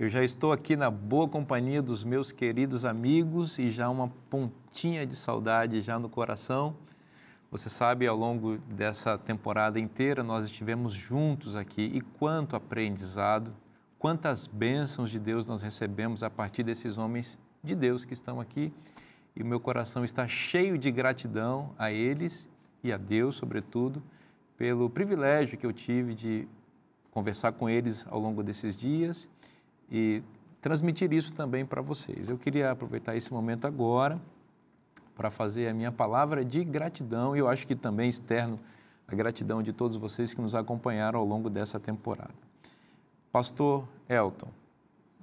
Eu já estou aqui na boa companhia dos meus queridos amigos e já uma pontinha de saudade já no coração. Você sabe, ao longo dessa temporada inteira, nós estivemos juntos aqui e quanto aprendizado, quantas bênçãos de Deus nós recebemos a partir desses homens de Deus que estão aqui. E o meu coração está cheio de gratidão a eles e a Deus, sobretudo, pelo privilégio que eu tive de conversar com eles ao longo desses dias e transmitir isso também para vocês. Eu queria aproveitar esse momento agora para fazer a minha palavra de gratidão e eu acho que também externo a gratidão de todos vocês que nos acompanharam ao longo dessa temporada. Pastor Elton,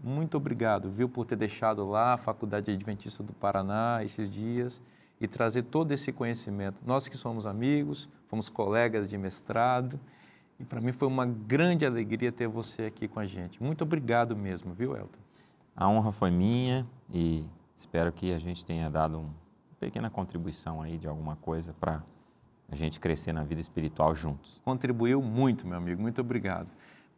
muito obrigado, viu, por ter deixado lá a Faculdade Adventista do Paraná esses dias e trazer todo esse conhecimento. Nós que somos amigos, fomos colegas de mestrado, e para mim foi uma grande alegria ter você aqui com a gente. Muito obrigado mesmo, viu, Elton? A honra foi minha e espero que a gente tenha dado uma pequena contribuição aí de alguma coisa para a gente crescer na vida espiritual juntos. Contribuiu muito, meu amigo. Muito obrigado.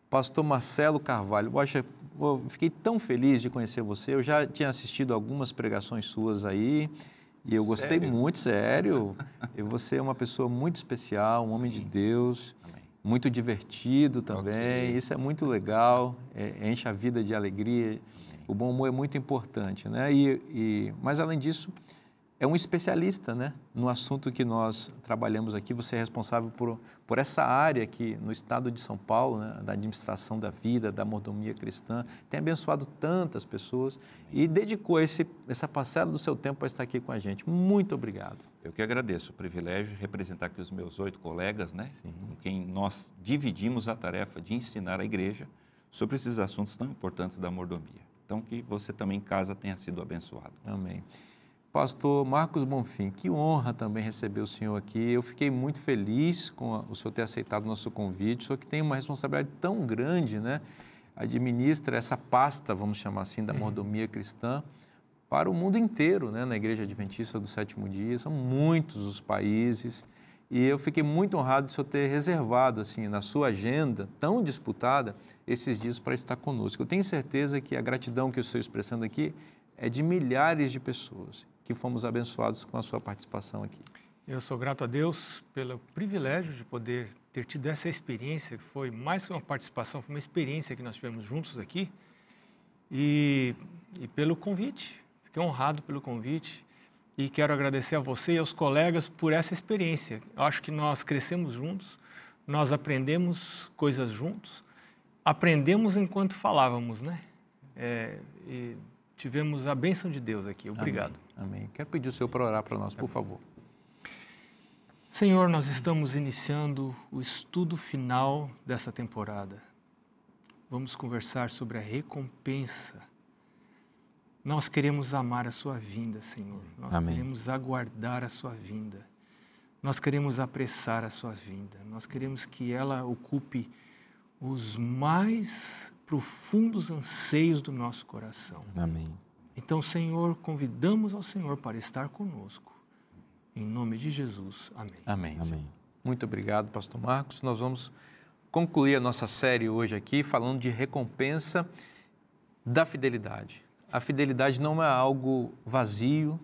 Pastor Marcelo Carvalho, poxa, eu fiquei tão feliz de conhecer você. Eu já tinha assistido algumas pregações suas aí e eu gostei sério? muito, sério. e você é uma pessoa muito especial, um homem de Deus. Amém muito divertido também. Okay. Isso é muito legal, é, enche a vida de alegria. O bom humor é muito importante, né? E, e, mas além disso, é um especialista, né? No assunto que nós trabalhamos aqui. Você é responsável por, por essa área aqui no estado de São Paulo, né? da administração da vida, da mordomia cristã. Tem abençoado tantas pessoas e dedicou esse, essa parcela do seu tempo para estar aqui com a gente. Muito obrigado. Eu que agradeço o privilégio de representar aqui os meus oito colegas, né, Sim. com quem nós dividimos a tarefa de ensinar a igreja sobre esses assuntos tão importantes da mordomia. Então, que você também em casa tenha sido abençoado. Amém. Pastor Marcos Bonfim, que honra também receber o senhor aqui. Eu fiquei muito feliz com o senhor ter aceitado o nosso convite. O senhor que tem uma responsabilidade tão grande, né? Administra essa pasta, vamos chamar assim, da uhum. mordomia cristã para o mundo inteiro, né, na Igreja Adventista do Sétimo Dia. São muitos os países e eu fiquei muito honrado de o senhor ter reservado, assim, na sua agenda tão disputada, esses dias para estar conosco. Eu tenho certeza que a gratidão que eu estou expressando aqui é de milhares de pessoas que fomos abençoados com a sua participação aqui. Eu sou grato a Deus pelo privilégio de poder ter tido essa experiência, que foi mais que uma participação, foi uma experiência que nós tivemos juntos aqui, e, e pelo convite Fiquei honrado pelo convite e quero agradecer a você e aos colegas por essa experiência. Eu acho que nós crescemos juntos, nós aprendemos coisas juntos, aprendemos enquanto falávamos, né? É, e tivemos a bênção de Deus aqui. Obrigado. Amém. Amém. Quero pedir o Senhor para orar para nós, por favor. Senhor, nós estamos iniciando o estudo final dessa temporada. Vamos conversar sobre a recompensa nós queremos amar a Sua vinda, Senhor. Nós Amém. queremos aguardar a Sua vinda. Nós queremos apressar a Sua vinda. Nós queremos que ela ocupe os mais profundos anseios do nosso coração. Amém. Então, Senhor, convidamos ao Senhor para estar conosco. Em nome de Jesus. Amém. Amém. Amém. Muito obrigado, Pastor Marcos. Nós vamos concluir a nossa série hoje aqui falando de recompensa da fidelidade. A fidelidade não é algo vazio,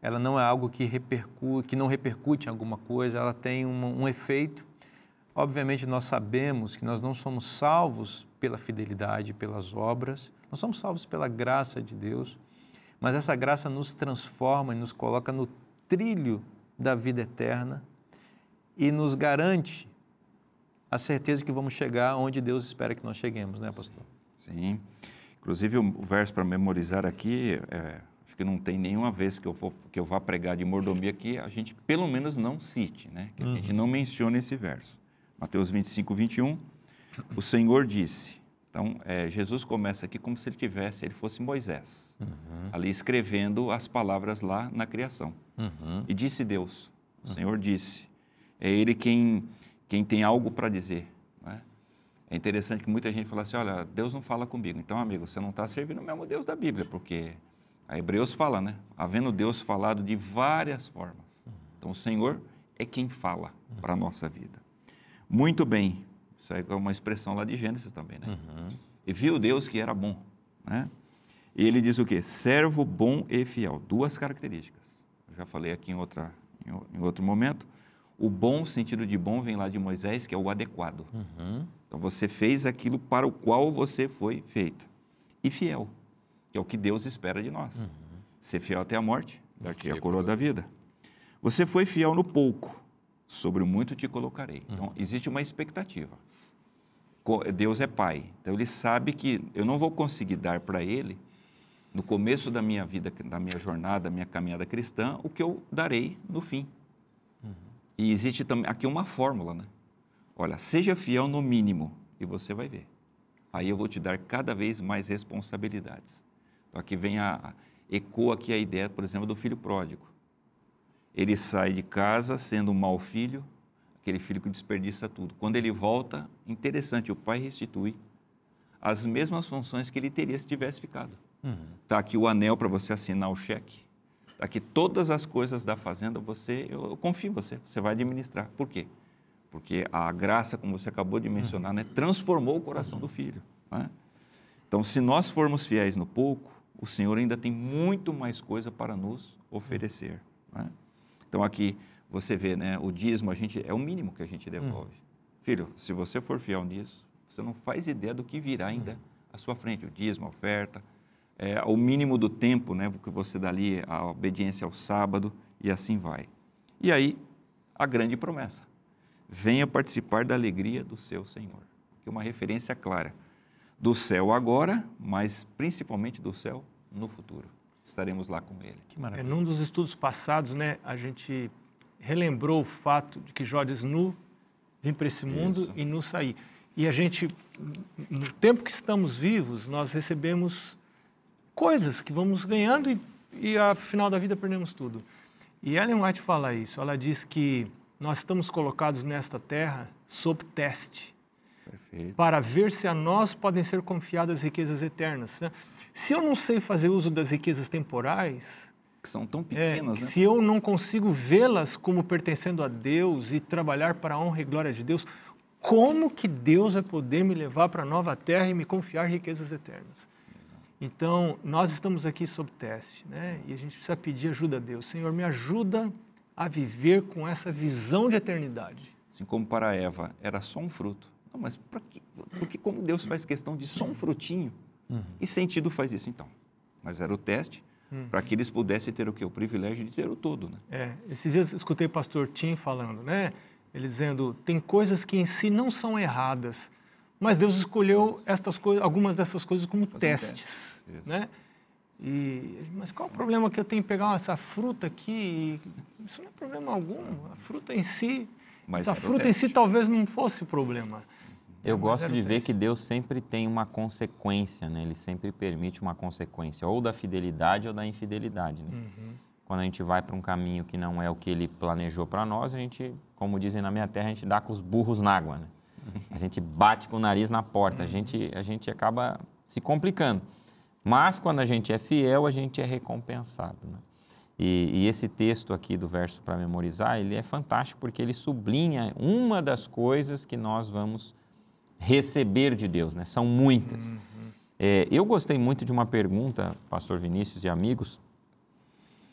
ela não é algo que, repercute, que não repercute em alguma coisa, ela tem um, um efeito. Obviamente, nós sabemos que nós não somos salvos pela fidelidade, pelas obras, nós somos salvos pela graça de Deus, mas essa graça nos transforma e nos coloca no trilho da vida eterna e nos garante a certeza que vamos chegar onde Deus espera que nós cheguemos, né, pastor? Sim. Inclusive, o verso para memorizar aqui, é, acho que não tem nenhuma vez que eu, for, que eu vá pregar de mordomia que a gente pelo menos não cite, né? que a uhum. gente não mencione esse verso. Mateus 25, 21, o Senhor disse. Então, é, Jesus começa aqui como se ele tivesse, ele fosse Moisés, uhum. ali escrevendo as palavras lá na criação. Uhum. E disse Deus, o Senhor disse, é Ele quem, quem tem algo para dizer. É interessante que muita gente fala assim, olha, Deus não fala comigo. Então, amigo, você não está servindo o mesmo Deus da Bíblia, porque a Hebreus fala, né? Havendo Deus falado de várias formas. Então, o Senhor é quem fala para a nossa vida. Muito bem. Isso é uma expressão lá de Gênesis também, né? Uhum. E viu Deus que era bom. Né? E ele diz o quê? Servo bom e fiel. Duas características. Eu já falei aqui em, outra, em, outro momento. O bom, sentido de bom, vem lá de Moisés, que é o adequado. Uhum. Então você fez aquilo para o qual você foi feito. E fiel, que é o que Deus espera de nós. Uhum. Ser fiel até a morte, daqui a coroa da vida. Você foi fiel no pouco, sobre o muito te colocarei. Então, uhum. existe uma expectativa. Deus é Pai, então Ele sabe que eu não vou conseguir dar para Ele, no começo da minha vida, da minha jornada, da minha caminhada cristã, o que eu darei no fim. Uhum. E existe também aqui uma fórmula, né? Olha, seja fiel no mínimo e você vai ver. Aí eu vou te dar cada vez mais responsabilidades. Então aqui vem a, ecoa aqui a ideia, por exemplo, do filho pródigo. Ele sai de casa sendo um mau filho, aquele filho que desperdiça tudo. Quando ele volta, interessante, o pai restitui as mesmas funções que ele teria se tivesse ficado. Uhum. Tá aqui o anel para você assinar o cheque. Está aqui todas as coisas da fazenda, você, eu, eu, confio em você, você vai administrar. Por quê? Porque a graça, como você acabou de mencionar, né, transformou o coração do filho. Né? Então, se nós formos fiéis no pouco, o Senhor ainda tem muito mais coisa para nos oferecer. Né? Então aqui você vê, né, o dízimo a gente é o mínimo que a gente devolve. Hum. Filho, se você for fiel nisso, você não faz ideia do que virá ainda hum. à sua frente, o dízimo, a oferta, é, o mínimo do tempo, né, que você dá ali, a obediência ao sábado e assim vai. E aí a grande promessa: venha participar da alegria do seu Senhor. Que é uma referência clara do céu agora, mas principalmente do céu no futuro. Estaremos lá com Ele. Que maravilha. É, num dos estudos passados, né, a gente relembrou o fato de que Jó diz nu, vim para esse mundo Isso. e nu sair. E a gente, no tempo que estamos vivos, nós recebemos coisas que vamos ganhando e, e ao final da vida perdemos tudo. E Ellen White fala isso. Ela diz que nós estamos colocados nesta terra sob teste Perfeito. para ver se a nós podem ser confiadas riquezas eternas. Né? Se eu não sei fazer uso das riquezas temporais, que são tão pequenas, é, né? se eu não consigo vê-las como pertencendo a Deus e trabalhar para a honra e glória de Deus, como que Deus vai poder me levar para a nova terra e me confiar riquezas eternas? Então, nós estamos aqui sob teste, né? E a gente precisa pedir ajuda a Deus. Senhor, me ajuda a viver com essa visão de eternidade. Assim como para Eva era só um fruto, não, mas para que, porque como Deus faz questão de só um frutinho, uhum. e sentido faz isso então? Mas era o teste uhum. para que eles pudessem ter o quê? O privilégio de ter o todo, né? É, esses dias escutei o pastor Tim falando, né? Ele dizendo, tem coisas que em si não são erradas, mas Deus escolheu estas coisas, algumas dessas coisas como testes, né? E, mas qual o problema que eu tenho em pegar essa fruta aqui? Isso não é problema algum. A fruta em si mas Essa fruta em si talvez não fosse o problema. Eu é, gosto de ver que Deus sempre tem uma consequência, né? Ele sempre permite uma consequência, ou da fidelidade ou da infidelidade. Né? Uhum. Quando a gente vai para um caminho que não é o que Ele planejou para nós, a gente, como dizem na minha terra, a gente dá com os burros na água, né? A gente bate com o nariz na porta, a uhum. gente, a gente acaba se complicando. Mas quando a gente é fiel, a gente é recompensado. Né? E, e, esse texto aqui do verso para memorizar, ele é fantástico porque ele sublinha uma das coisas que nós vamos receber de Deus, né? São muitas. Uhum. É, eu gostei muito de uma pergunta, pastor Vinícius e amigos,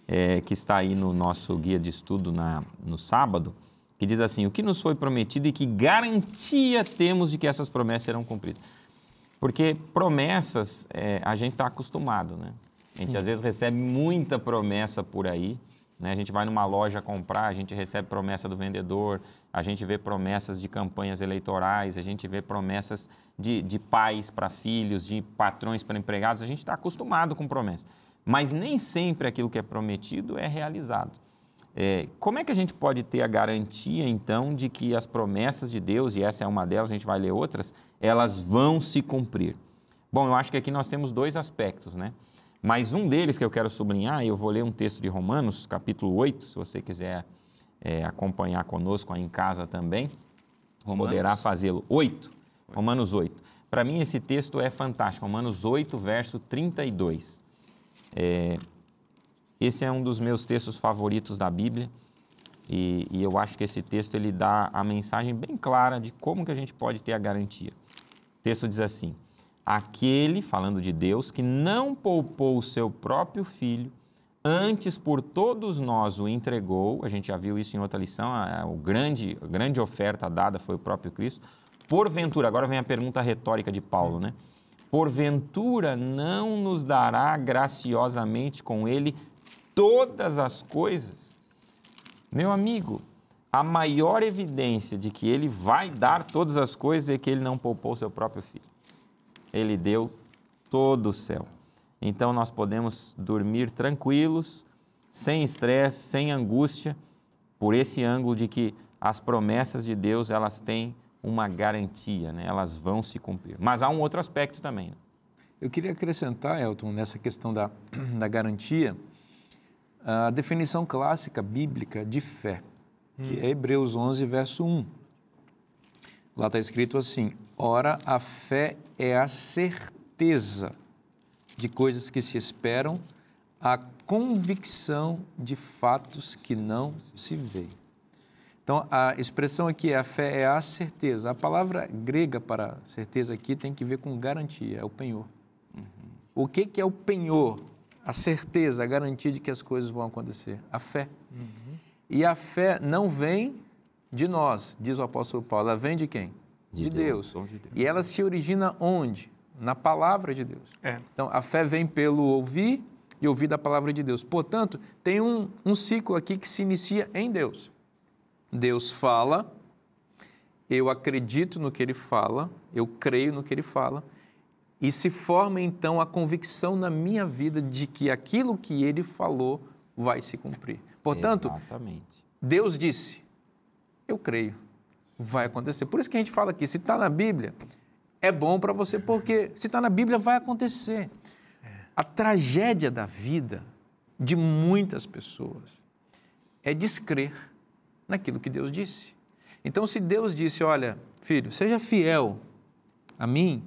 é, que está aí no nosso guia de estudo na, no sábado, que diz assim, o que nos foi prometido e que garantia temos de que essas promessas serão cumpridas. Porque promessas, é, a gente está acostumado, né? A gente às vezes recebe muita promessa por aí. Né? A gente vai numa loja comprar, a gente recebe promessa do vendedor, a gente vê promessas de campanhas eleitorais, a gente vê promessas de, de pais para filhos, de patrões para empregados. A gente está acostumado com promessas. Mas nem sempre aquilo que é prometido é realizado. É, como é que a gente pode ter a garantia, então, de que as promessas de Deus, e essa é uma delas, a gente vai ler outras, elas vão se cumprir? Bom, eu acho que aqui nós temos dois aspectos, né? Mas um deles que eu quero sublinhar, eu vou ler um texto de Romanos, capítulo 8, se você quiser é, acompanhar conosco aí em casa também, Romanos. poderá fazê-lo. 8, Romanos 8. Para mim esse texto é fantástico, Romanos 8, verso 32. É, esse é um dos meus textos favoritos da Bíblia e, e, eu acho que esse texto ele dá a mensagem bem clara de como que a gente pode ter a garantia. O texto diz assim, aquele, falando de Deus, que não poupou o seu próprio filho, antes por todos nós o entregou, a gente já viu isso em outra lição, a, a, grande, a grande oferta dada foi o próprio Cristo. Porventura, agora vem a pergunta retórica de Paulo, né? Porventura não nos dará graciosamente com ele todas as coisas? Meu amigo, a maior evidência de que ele vai dar todas as coisas é que ele não poupou seu próprio filho. Ele deu todo o céu. Então nós podemos dormir tranquilos, sem estresse, sem angústia, por esse ângulo de que as promessas de Deus, elas têm uma garantia, né? elas vão se cumprir. Mas há um outro aspecto também. Eu queria acrescentar, Elton, nessa questão da, da garantia, a definição clássica bíblica de fé, que é Hebreus 11, verso 1. Lá está escrito assim: Ora, a fé é a certeza de coisas que se esperam, a convicção de fatos que não se veem. Então, a expressão aqui, a fé é a certeza. A palavra grega para certeza aqui tem que ver com garantia, é o penhor. Uhum. O que, que é o penhor? A certeza, a garantia de que as coisas vão acontecer. A fé. Uhum. E a fé não vem de nós, diz o apóstolo Paulo. Ela vem de quem? De, de Deus. Deus. de Deus. E ela se origina onde? Na palavra de Deus. É. Então, a fé vem pelo ouvir e ouvir da palavra de Deus. Portanto, tem um, um ciclo aqui que se inicia em Deus. Deus fala, eu acredito no que ele fala, eu creio no que ele fala, e se forma então a convicção na minha vida de que aquilo que ele falou vai se cumprir. Portanto, Exatamente. Deus disse, eu creio, vai acontecer. Por isso que a gente fala aqui, se está na Bíblia, é bom para você, porque se está na Bíblia, vai acontecer. A tragédia da vida de muitas pessoas é descrer naquilo que Deus disse. Então, se Deus disse, olha, filho, seja fiel a mim,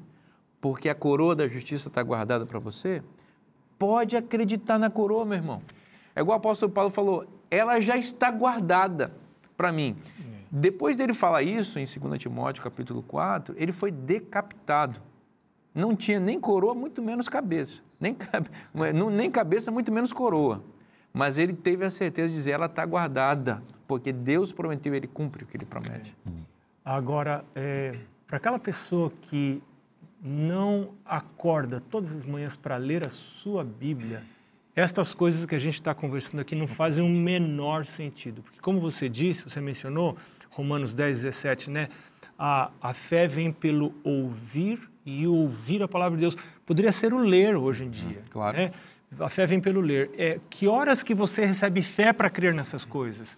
porque a coroa da justiça está guardada para você, pode acreditar na coroa, meu irmão. É igual o apóstolo Paulo falou, ela já está guardada para mim. Depois dele falar isso, em 2 Timóteo capítulo 4, ele foi decapitado. Não tinha nem coroa, muito menos cabeça. Nem, nem cabeça, muito menos coroa. Mas ele teve a certeza de dizer, ela está guardada, porque Deus prometeu, ele cumpre o que ele promete. Agora, é, para aquela pessoa que não acorda todas as manhãs para ler a sua Bíblia, estas coisas que a gente está conversando aqui não fazem o menor sentido. Porque, como você disse, você mencionou, Romanos 10, 17, né? A, a fé vem pelo ouvir e ouvir a palavra de Deus. Poderia ser o ler hoje em dia. Claro. Né? A fé vem pelo ler. É, que horas que você recebe fé para crer nessas coisas?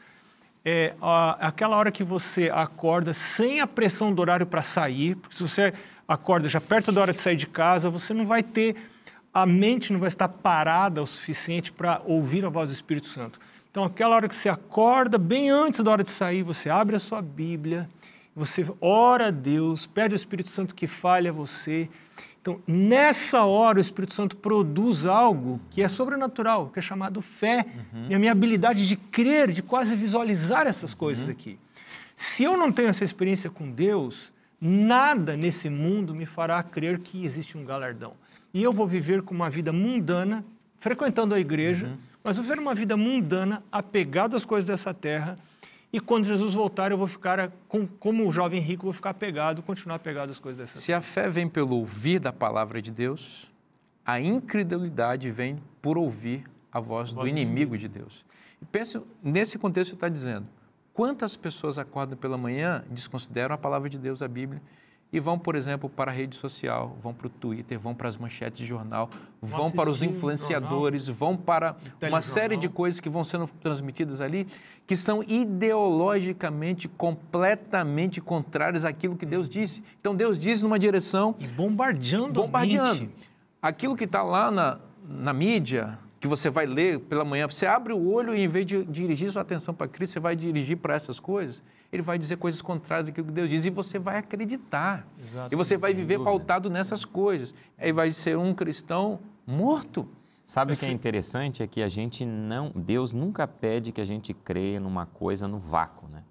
É a, aquela hora que você acorda sem a pressão do horário para sair, porque se você acorda já perto da hora de sair de casa, você não vai ter, a mente não vai estar parada o suficiente para ouvir a voz do Espírito Santo. Então, aquela hora que você acorda, bem antes da hora de sair, você abre a sua Bíblia, você ora a Deus, pede ao Espírito Santo que fale a você. Então, nessa hora, o Espírito Santo produz algo que é sobrenatural, que é chamado fé, uhum. e a minha habilidade de crer, de quase visualizar essas coisas uhum. aqui. Se eu não tenho essa experiência com Deus, Nada nesse mundo me fará crer que existe um galardão. E eu vou viver com uma vida mundana, frequentando a igreja, uhum. mas vou viver uma vida mundana, apegado às coisas dessa terra. E quando Jesus voltar, eu vou ficar, como o jovem rico, vou ficar apegado, continuar apegado às coisas dessa Se terra. Se a fé vem pelo ouvir da palavra de Deus, a incredulidade vem por ouvir a voz, a voz do inimigo de Deus. E pense, nesse contexto, está dizendo: Quantas pessoas acordam pela manhã, desconsideram a palavra de Deus, a Bíblia, e vão, por exemplo, para a rede social, vão para o Twitter, vão para as manchetes de jornal, vão para os influenciadores, vão para uma série de coisas que vão sendo transmitidas ali, que são ideologicamente completamente contrárias àquilo que Deus disse. Então Deus diz numa direção. E bombardeando. Bombardeando. Aquilo que está lá na, na mídia, que você vai ler pela manhã, você abre o olho e em vez de dirigir sua atenção para Cristo, você vai dirigir para essas coisas, ele vai dizer coisas contrárias àquilo que Deus diz e você vai acreditar. Exato, e você vai viver dúvida. pautado nessas coisas. Aí vai ser um cristão morto. Sabe o que é interessante? É que a gente não. Deus nunca pede que a gente creia numa coisa no vácuo, né?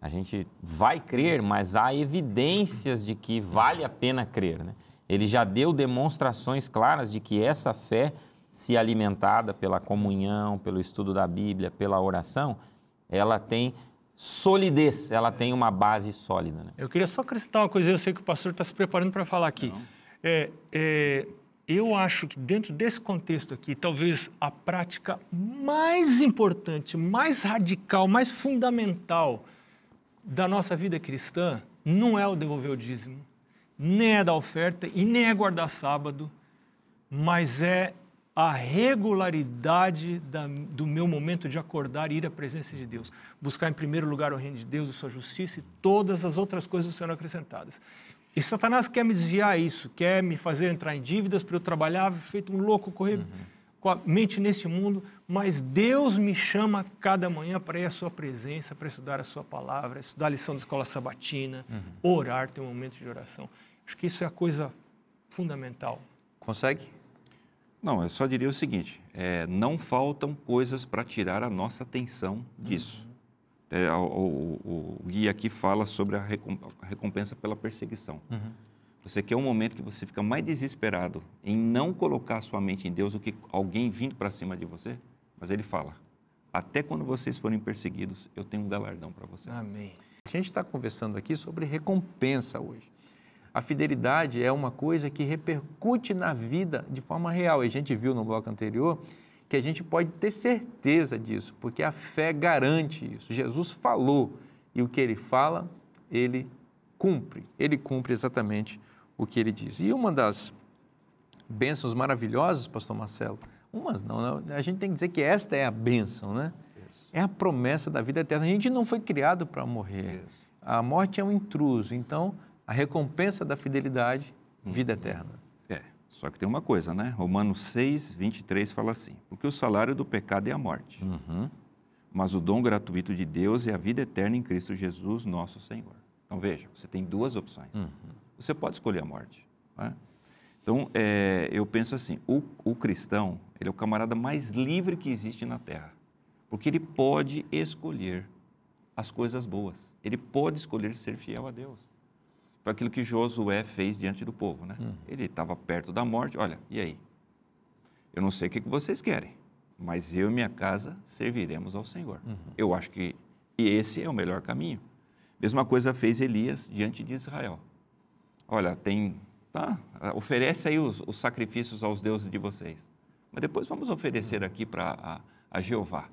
A gente vai crer, mas há evidências de que vale a pena crer, né? Ele já deu demonstrações claras de que essa fé, se alimentada pela comunhão, pelo estudo da Bíblia, pela oração, ela tem solidez, ela tem uma base sólida. Né? Eu queria só acrescentar uma coisa, eu sei que o pastor está se preparando para falar aqui. É, é, eu acho que dentro desse contexto aqui, talvez a prática mais importante, mais radical, mais fundamental da nossa vida cristã não é o devolver o dízimo, nem é da oferta e nem é guardar sábado, mas é a regularidade da, do meu momento de acordar e ir à presença de Deus. Buscar em primeiro lugar o reino de Deus, a sua justiça e todas as outras coisas serão acrescentadas. E Satanás quer me desviar isso, quer me fazer entrar em dívidas para eu trabalhar, feito um louco, correr uhum. com a mente nesse mundo, mas Deus me chama cada manhã para ir à sua presença, para estudar a sua palavra, estudar a lição da escola sabatina, uhum. orar, ter um momento de oração. Acho que isso é a coisa fundamental. Consegue? Não, eu só diria o seguinte: é, não faltam coisas para tirar a nossa atenção disso. Uhum. É, o, o, o, guia aqui fala sobre a recompensa pela perseguição. Uhum. Você quer um momento que você fica mais desesperado em não colocar sua mente em Deus do que alguém vindo para cima de você? Mas ele fala: até quando vocês forem perseguidos, eu tenho um galardão para vocês. Amém. A gente está conversando aqui sobre recompensa hoje. A fidelidade é uma coisa que repercute na vida de forma real. E a gente viu no bloco anterior que a gente pode ter certeza disso, porque a fé garante isso. Jesus falou e o que ele fala, ele cumpre. Ele cumpre exatamente o que ele diz. E uma das bênçãos maravilhosas, pastor Marcelo, umas não, né? a gente tem que dizer que esta é a bênção, né? É a promessa da vida eterna. A gente não foi criado para morrer. A morte é um intruso. Então, a recompensa da fidelidade, vida uhum. eterna. É, só que tem uma coisa, né? Romanos 6, 23 fala assim: porque o salário do pecado é a morte, uhum. mas o dom gratuito de Deus é a vida eterna em Cristo Jesus, nosso Senhor. Então veja, você tem duas opções. Uhum. Você pode escolher a morte. Né? Então, é, eu penso assim: o, o cristão, ele é o camarada mais livre que existe na Terra, porque ele pode escolher as coisas boas, ele pode escolher ser fiel a Deus. Foi aquilo que Josué fez diante do povo. Né? Uhum. Ele estava perto da morte. Olha, e aí? Eu não sei o que vocês querem, mas eu e minha casa serviremos ao Senhor. Uhum. Eu acho que esse é o melhor caminho. Mesma coisa fez Elias diante de Israel. Olha, tem, tá, oferece aí os, os sacrifícios aos deuses de vocês, mas depois vamos oferecer uhum. aqui para a, a Jeová.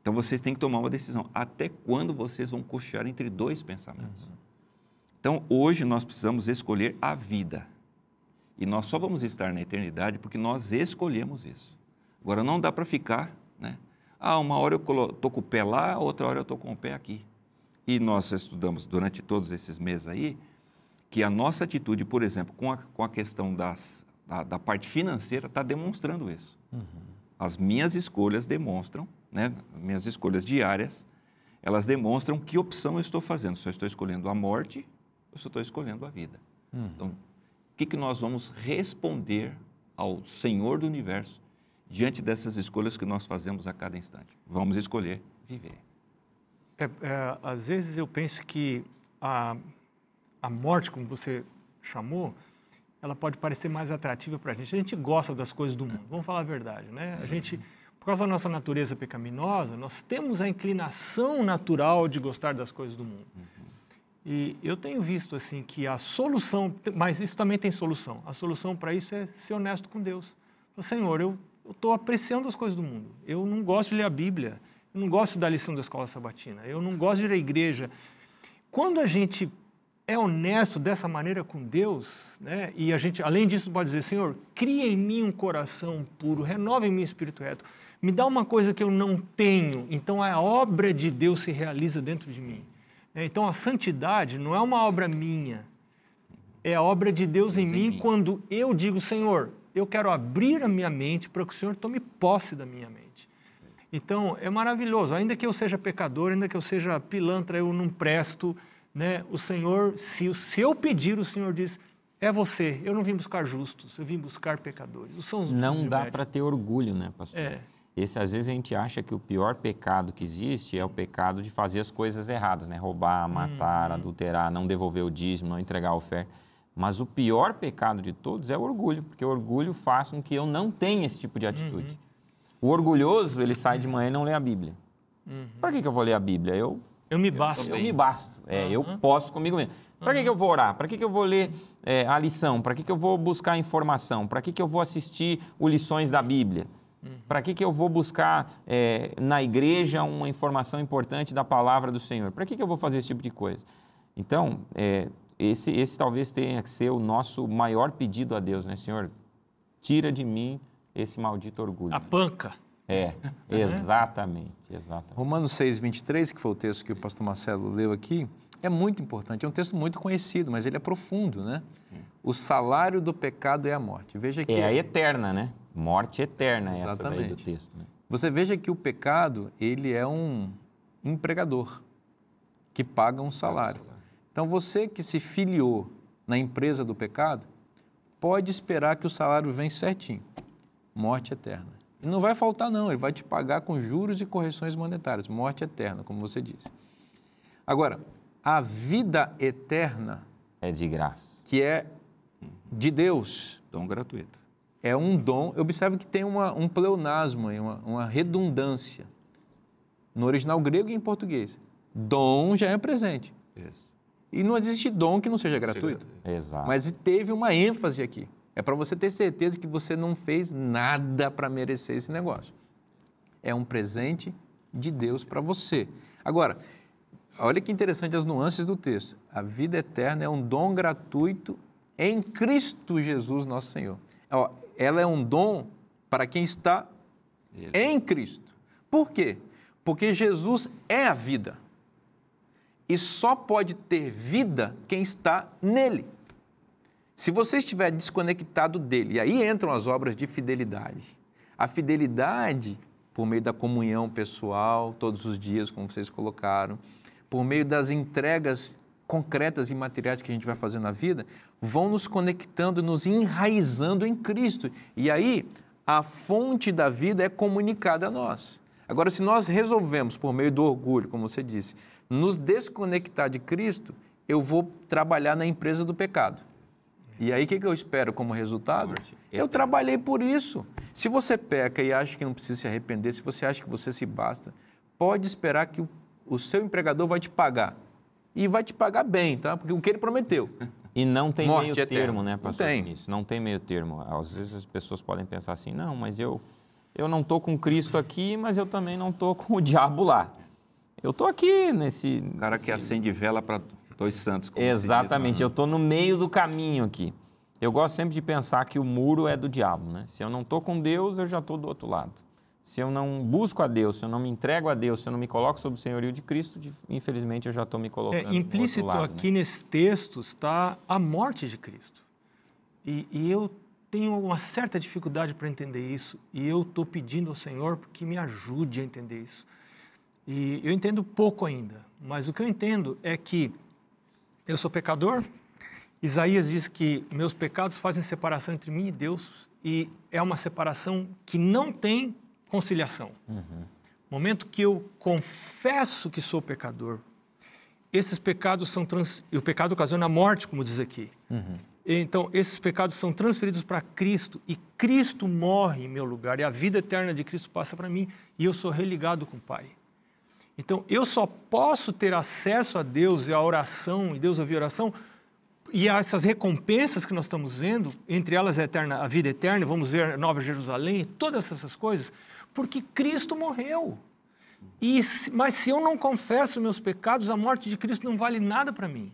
Então vocês têm que tomar uma decisão. Até quando vocês vão cochear entre dois pensamentos? Uhum. Então, hoje nós precisamos escolher a vida. E nós só vamos estar na eternidade porque nós escolhemos isso. Agora, não dá para ficar, né? Ah, uma hora eu estou com o pé lá, outra hora eu estou com o pé aqui. E nós estudamos durante todos esses meses aí que a nossa atitude, por exemplo, com a, com a questão das, da, da parte financeira, está demonstrando isso. Uhum. As minhas escolhas demonstram, né? minhas escolhas diárias, elas demonstram que opção eu estou fazendo. Se eu estou escolhendo a morte eu só estou escolhendo a vida. Hum. Então, o que, que nós vamos responder ao Senhor do Universo diante dessas escolhas que nós fazemos a cada instante? Vamos escolher viver. É, é, às vezes eu penso que a, a morte, como você chamou, ela pode parecer mais atrativa para a gente. A gente gosta das coisas do mundo, vamos falar a verdade, né? Sim. A gente, por causa da nossa natureza pecaminosa, nós temos a inclinação natural de gostar das coisas do mundo. Uhum. E eu tenho visto assim que a solução, mas isso também tem solução. A solução para isso é ser honesto com Deus. Senhor, eu estou apreciando as coisas do mundo. Eu não gosto de ler a Bíblia. Eu não gosto da lição da escola sabatina. Eu não gosto de ir à igreja. Quando a gente é honesto dessa maneira com Deus, né? E a gente, além disso, pode dizer, Senhor, cria em mim um coração puro, renova em mim espírito reto. Me dá uma coisa que eu não tenho. Então a obra de Deus se realiza dentro de mim. É, então a santidade não é uma obra minha, é a obra de Deus, Deus em, mim, mim quando eu digo, Senhor, eu quero abrir a minha mente para que o Senhor tome posse da minha mente. Então é maravilhoso, ainda que eu seja pecador, ainda que eu seja pilantra, eu não presto, né? O Senhor, se, se eu pedir, o Senhor diz, é você. Eu não vim buscar justos, eu vim buscar pecadores. São os não dá para ter orgulho, né, pastor? É. Esse, às vezes, a gente acha que o pior pecado que existe é o pecado de fazer as coisas erradas, né? Roubar, matar, uhum. adulterar, não devolver o dízimo, não entregar a oferta. Mas o pior pecado de todos é o orgulho, porque o orgulho faz com que eu não tenha esse tipo de atitude. Uhum. O orgulhoso, ele sai de manhã e não lê a Bíblia. Uhum. Para que, que eu vou ler a Bíblia? Eu, Eu me basto. eu me basto. É, Eu Uhum. posso comigo mesmo. Para que, que eu vou orar? Para que, que eu vou ler é, a lição? Para que, que eu vou buscar informação? Para que, que eu vou assistir o lições da Bíblia? Uhum. Para que, que eu vou buscar é, na igreja uma informação importante da palavra do Senhor? Para que, que eu vou fazer esse tipo de coisa? Então, é, esse, esse talvez tenha que ser o nosso maior pedido a Deus, né, Senhor? Tira de mim esse maldito orgulho. A panca. É, exatamente, exatamente. Romanos 6, 23, que foi o texto que o pastor Marcelo leu aqui, é muito importante. É um texto muito conhecido, mas ele é profundo, né? O salário do pecado é a morte. Veja que É a eterna, né? Morte eterna essa daí do Exatamente. texto. Né? você veja que o pecado ele é um empregador que paga um salário. Então você que se filiou na empresa do pecado pode esperar que o salário vem certinho, morte eterna. E não vai faltar não, ele vai te pagar com juros e correções monetárias, morte eterna, como você disse. Agora, a vida eterna, É de graça. que é de Deus, Dom gratuito. É um dom. Observe que tem uma, um pleonasmo, aí, uma, uma redundância no original grego e em português. Dom já é presente. Isso. E não existe dom que não seja gratuito. Exato. Mas teve uma ênfase aqui. É para você ter certeza que você não fez nada para merecer esse negócio. É um presente de Deus para você. Agora, olha que interessante as nuances do texto. A vida eterna é um dom gratuito em Cristo Jesus, nosso Senhor. Ó, Ela é um dom para quem está Ele. em Cristo. Por quê? Porque Jesus é a vida. E só pode ter vida quem está nele. Se você estiver desconectado dele, e aí entram as obras de fidelidade. A fidelidade, por meio da comunhão pessoal, todos os dias, como vocês colocaram, por meio das entregas concretas e materiais que a gente vai fazer na vida, vão nos conectando, nos enraizando em Cristo. E aí, a fonte da vida é comunicada a nós. Agora, se nós resolvemos, por meio do orgulho, como você disse, nos desconectar de Cristo, eu vou trabalhar na empresa do pecado. E aí, o que, eu espero como resultado? Eu trabalhei por isso. Se você peca e acha que não precisa se arrepender, se você acha que você se basta, pode esperar que o, o seu empregador vai te pagar. E vai te pagar bem, tá? Porque o que ele prometeu. E não tem Morte meio eterna. termo, né, Não pastor tem. Vinícius? Não tem meio termo. Às vezes as pessoas podem pensar assim, não, mas eu, eu não estou com Cristo aqui, mas eu também não estou com o diabo lá. Eu estou aqui nesse... O cara que nesse- acende vela para dois santos. diz, Exatamente, né? eu estou no meio do caminho aqui. Eu gosto sempre de pensar que o muro é do diabo, né? Se eu não estou com Deus, eu já estou do outro lado. Se eu não busco a Deus, se eu não me entrego a Deus, se eu não me coloco sob o senhorio de Cristo, infelizmente eu já estou me colocando É, implícito lado, né? aqui nesse texto está a morte de Cristo. E, e eu tenho uma certa dificuldade para entender isso. E eu estou pedindo ao Senhor que me ajude a entender isso. E eu entendo pouco ainda, mas o que eu entendo é que eu sou pecador. Isaías diz que meus pecados fazem separação entre mim e Deus, e é uma separação que não tem conciliação. Momento que eu confesso que sou pecador, esses pecados são trans... e o pecado ocasiona a morte, como diz aqui. Então, esses pecados são transferidos para Cristo e Cristo morre em meu lugar e a vida eterna de Cristo passa para mim e eu sou religado com o Pai. Então, eu só posso ter acesso a Deus e a oração, e Deus ouvir a oração, e a essas recompensas que nós estamos vendo, entre elas a, eterna, a vida eterna, vamos ver Nova Jerusalém, todas essas coisas, porque Cristo morreu. E, mas se eu não confesso meus pecados, a morte de Cristo não vale nada para mim.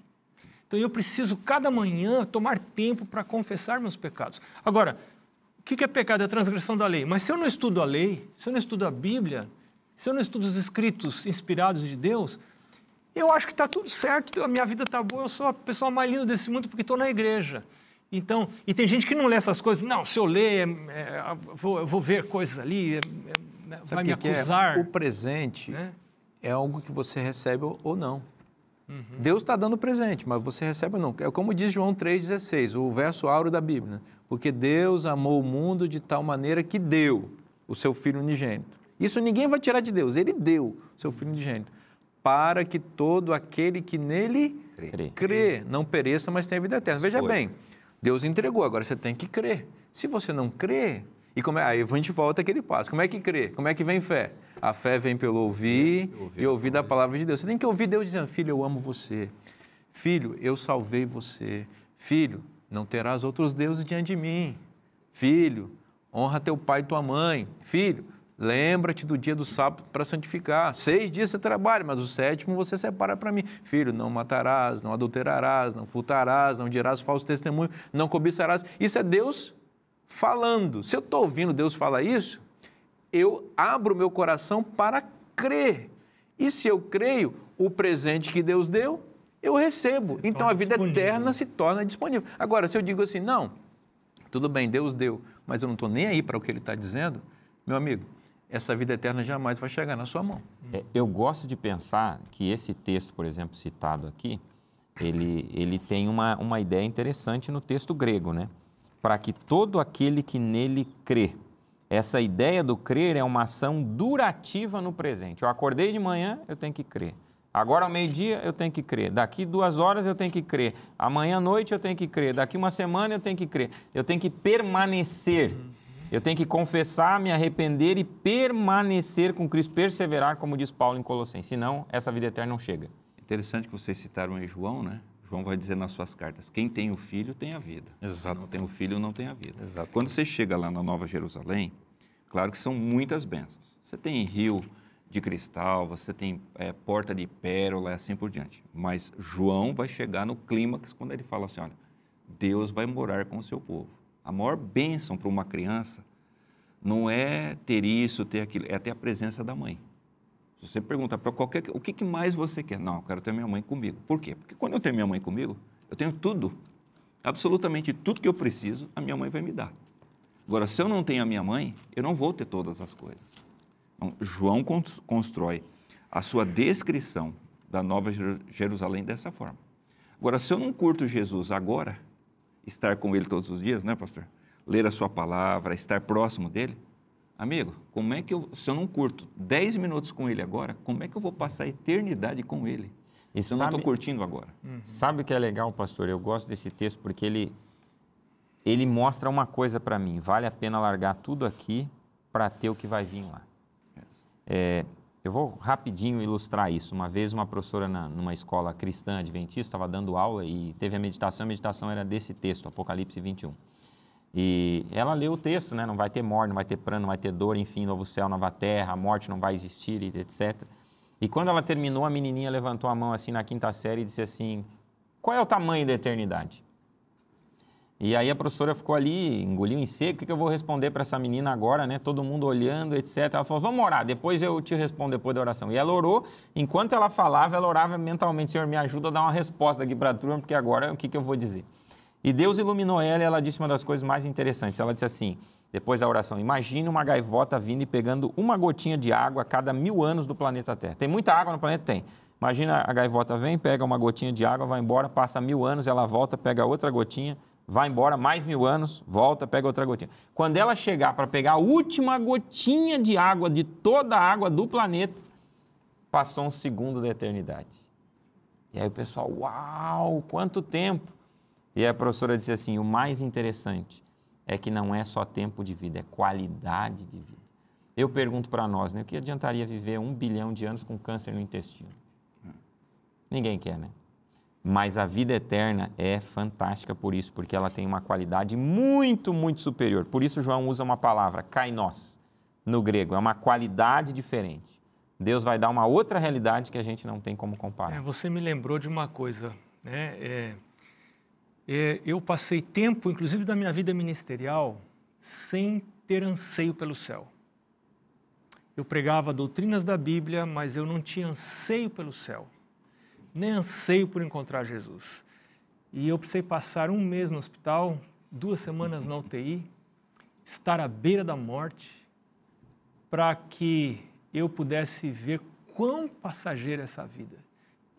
Então eu preciso, cada manhã, tomar tempo para confessar meus pecados. Agora, o que que é pecado? É a transgressão da lei. Mas se eu não estudo a lei, se eu não estudo a Bíblia, se eu não estudo os escritos inspirados de Deus, eu acho que está tudo certo, a minha vida está boa, eu sou a pessoa mais linda desse mundo porque estou na igreja. Então, e tem gente que não lê essas coisas. Não, se eu ler, é, é, vou, eu vou ver coisas ali, é, é, Sabe vai o me que que acusar. É? O presente né? é algo que você recebe ou- não. Deus está dando presente, mas você recebe ou não. É como diz João 3,16, o verso áureo da Bíblia. né? Porque Deus amou o mundo de tal maneira que deu o seu Filho unigênito. Isso ninguém vai tirar de Deus, Ele deu o seu Filho unigênito. para que todo aquele que nele Crê. crê não pereça, mas tenha vida eterna. Veja Escolha. bem, Deus entregou, agora você tem que crer. Se você não crê, e como é, aí a gente volta aquele passo. Como é que crê? Como é que vem fé? A fé vem pelo ouvir Ouvir e ouvir da palavra de Deus. Você tem que ouvir Deus dizendo: Filho, eu amo você. Filho, eu salvei você. Filho, não terás outros deuses diante de mim. Filho, honra teu pai e tua mãe. Filho, lembra-te do dia do sábado para santificar. Seis dias você trabalha, mas o sétimo você separa para mim. Filho, não matarás, não adulterarás, não furtarás, não dirás falso testemunho, não cobiçarás. Isso é Deus falando. Se eu estou ouvindo Deus falar isso, eu abro meu coração para crer. E se eu creio, o presente que Deus deu, eu recebo. Se então a vida disponível. eterna se torna disponível. Agora, se eu digo assim, não, tudo bem, Deus deu, mas eu não estou nem aí para o que Ele está dizendo, meu amigo, essa vida eterna jamais vai chegar na sua mão. É, eu gosto de pensar que esse texto, por exemplo, citado aqui, ele, ele tem uma, uma ideia interessante no texto grego, né? Para que todo aquele que nele crê. Essa ideia do crer é uma ação durativa no presente. Eu acordei de manhã, eu tenho que crer. Agora ao meio-dia eu tenho que crer. Daqui duas horas eu tenho que crer. Amanhã à noite eu tenho que crer. Daqui uma semana eu tenho que crer. Eu tenho que permanecer. Eu tenho que confessar, me arrepender e permanecer com Cristo, perseverar, como diz Paulo em Colossenses. Senão, essa vida eterna não chega. Interessante que vocês citaram em João, né? João vai dizer nas suas cartas: quem tem o filho tem a vida. Exato. Quem não tem o filho não tem a vida. Exato. Quando você chega lá na Nova Jerusalém, claro que são muitas bênçãos. Você tem rio de cristal, você tem é, porta de pérola e assim por diante. Mas João vai chegar no clímax quando ele fala assim: olha, Deus vai morar com o seu povo. A maior bênção para uma criança não é ter isso, ter aquilo, é ter a presença da mãe. Se você perguntar para qualquer o que, que mais você quer? Não, eu quero ter minha mãe comigo. Por quê? Porque quando eu tenho minha mãe comigo, eu tenho tudo. Absolutamente tudo que eu preciso, a minha mãe vai me dar. Agora, se eu não tenho a minha mãe, eu não vou ter todas as coisas. Então, João cons- constrói a sua descrição da Nova Jeru- Jerusalém dessa forma. Agora, se eu não curto Jesus agora, estar com ele todos os dias, né, pastor? Ler a sua palavra, estar próximo dele, amigo, como é que eu, se eu não curto 10 minutos com ele agora, como é que eu vou passar a eternidade com ele? E se eu não estou curtindo agora. Sabe o que é legal, pastor? Eu gosto desse texto porque ele, ele mostra uma coisa para mim. Vale a pena largar tudo aqui para ter o que vai vir lá. É, eu vou rapidinho ilustrar isso. Uma vez uma professora na, numa escola cristã adventista estava dando aula e teve a meditação. A meditação era desse texto, Apocalipse 21. E ela leu o texto, né? Não vai ter morte, não vai ter pranto, não vai ter dor, enfim, novo céu, nova terra, a morte não vai existir, etc. E quando ela terminou, a menininha levantou a mão assim na quinta série e disse assim: Qual é o tamanho da eternidade? E aí a professora ficou ali, engoliu em seco, o que que eu vou responder para essa menina agora, né? Todo mundo olhando, etc. Ela falou, vamos orar, depois eu te respondo depois da oração. E ela orou, enquanto ela falava, ela orava mentalmente, Senhor, me ajuda a dar uma resposta aqui para a turma, porque agora o que, que eu vou dizer? E Deus iluminou ela e ela disse uma das coisas mais interessantes. Ela disse assim, depois da oração, imagine uma gaivota vindo e pegando uma gotinha de água a cada mil anos do planeta Terra. Tem muita água no planeta? Tem. Imagina a gaivota vem, pega uma gotinha de água, vai embora, passa mil anos, ela volta, pega outra gotinha, vai embora mais mil anos, volta, pega outra gotinha. Quando ela chegar para pegar a última gotinha de água de toda a água do planeta, passou um segundo da eternidade. E aí o pessoal, uau, quanto tempo! E a professora disse assim: o mais interessante é que não é só tempo de vida, é qualidade de vida. Eu pergunto para nós, né, o que adiantaria viver um bilhão de anos com câncer no intestino? Ninguém quer, né? Mas a vida eterna é fantástica por isso, porque ela tem uma qualidade muito, muito superior. Por isso João usa uma palavra, kainos, no grego. É uma qualidade diferente. Deus vai dar uma outra realidade que a gente não tem como comparar. É, você me lembrou de uma coisa, né? É, é, eu passei tempo, inclusive da minha vida ministerial, sem ter anseio pelo céu. Eu pregava doutrinas da Bíblia, mas eu não tinha anseio pelo céu, nem anseio por encontrar Jesus. E eu precisei passar um mês no hospital, duas semanas na UTI, estar à beira da morte, para que eu pudesse ver quão passageira é essa vida.